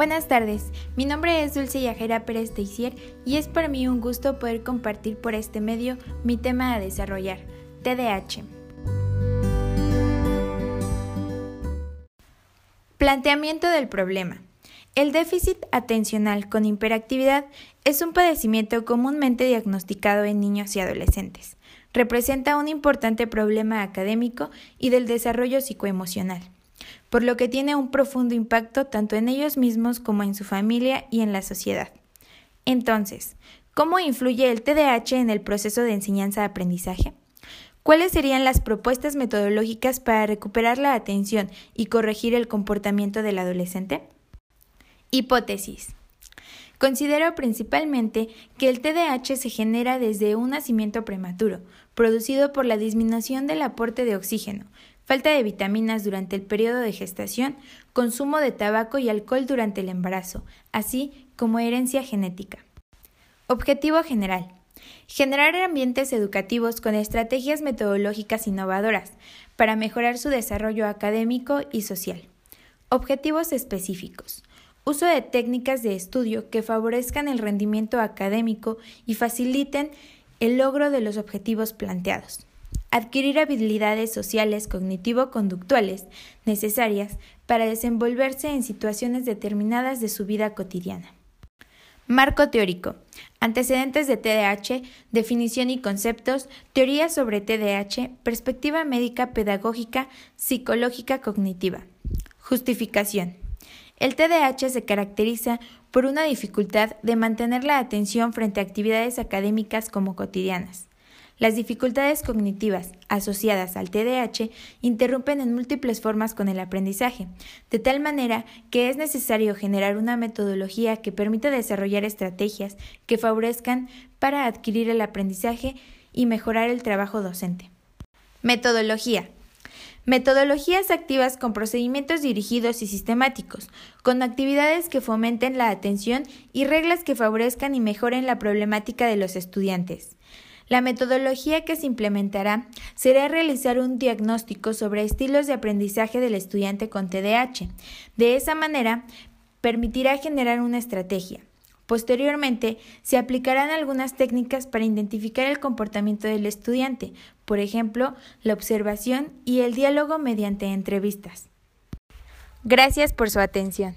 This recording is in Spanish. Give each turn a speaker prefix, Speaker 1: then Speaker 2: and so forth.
Speaker 1: Buenas tardes, mi nombre es Dulce Yajera Pérez Teisier y es para mí un gusto poder compartir por este medio mi tema a desarrollar, TDAH. Planteamiento del problema. El déficit atencional con hiperactividad es un padecimiento comúnmente diagnosticado en niños y adolescentes. Representa un importante problema académico y del desarrollo psicoemocional por lo que tiene un profundo impacto tanto en ellos mismos como en su familia y en la sociedad. Entonces, ¿cómo influye el TDAH en el proceso de enseñanza-aprendizaje? ¿Cuáles serían las propuestas metodológicas para recuperar la atención y corregir el comportamiento del adolescente? Hipótesis. Considero principalmente que el TDAH se genera desde un nacimiento prematuro, producido por la disminución del aporte de oxígeno, falta de vitaminas durante el periodo de gestación, consumo de tabaco y alcohol durante el embarazo, así como herencia genética. Objetivo general. Generar ambientes educativos con estrategias metodológicas innovadoras para mejorar su desarrollo académico y social. Objetivos específicos. Uso de técnicas de estudio que favorezcan el rendimiento académico y faciliten el logro de los objetivos planteados adquirir habilidades sociales cognitivo-conductuales necesarias para desenvolverse en situaciones determinadas de su vida cotidiana. Marco teórico. Antecedentes de TDAH, definición y conceptos, teoría sobre TDAH, perspectiva médica pedagógica, psicológica cognitiva. Justificación. El TDAH se caracteriza por una dificultad de mantener la atención frente a actividades académicas como cotidianas. Las dificultades cognitivas asociadas al TDAH interrumpen en múltiples formas con el aprendizaje, de tal manera que es necesario generar una metodología que permita desarrollar estrategias que favorezcan para adquirir el aprendizaje y mejorar el trabajo docente. Metodología. Metodologías activas con procedimientos dirigidos y sistemáticos, con actividades que fomenten la atención y reglas que favorezcan y mejoren la problemática de los estudiantes. La metodología que se implementará será realizar un diagnóstico sobre estilos de aprendizaje del estudiante con TDAH. De esa manera, permitirá generar una estrategia. Posteriormente, se aplicarán algunas técnicas para identificar el comportamiento del estudiante, por ejemplo, la observación y el diálogo mediante entrevistas. Gracias por su atención.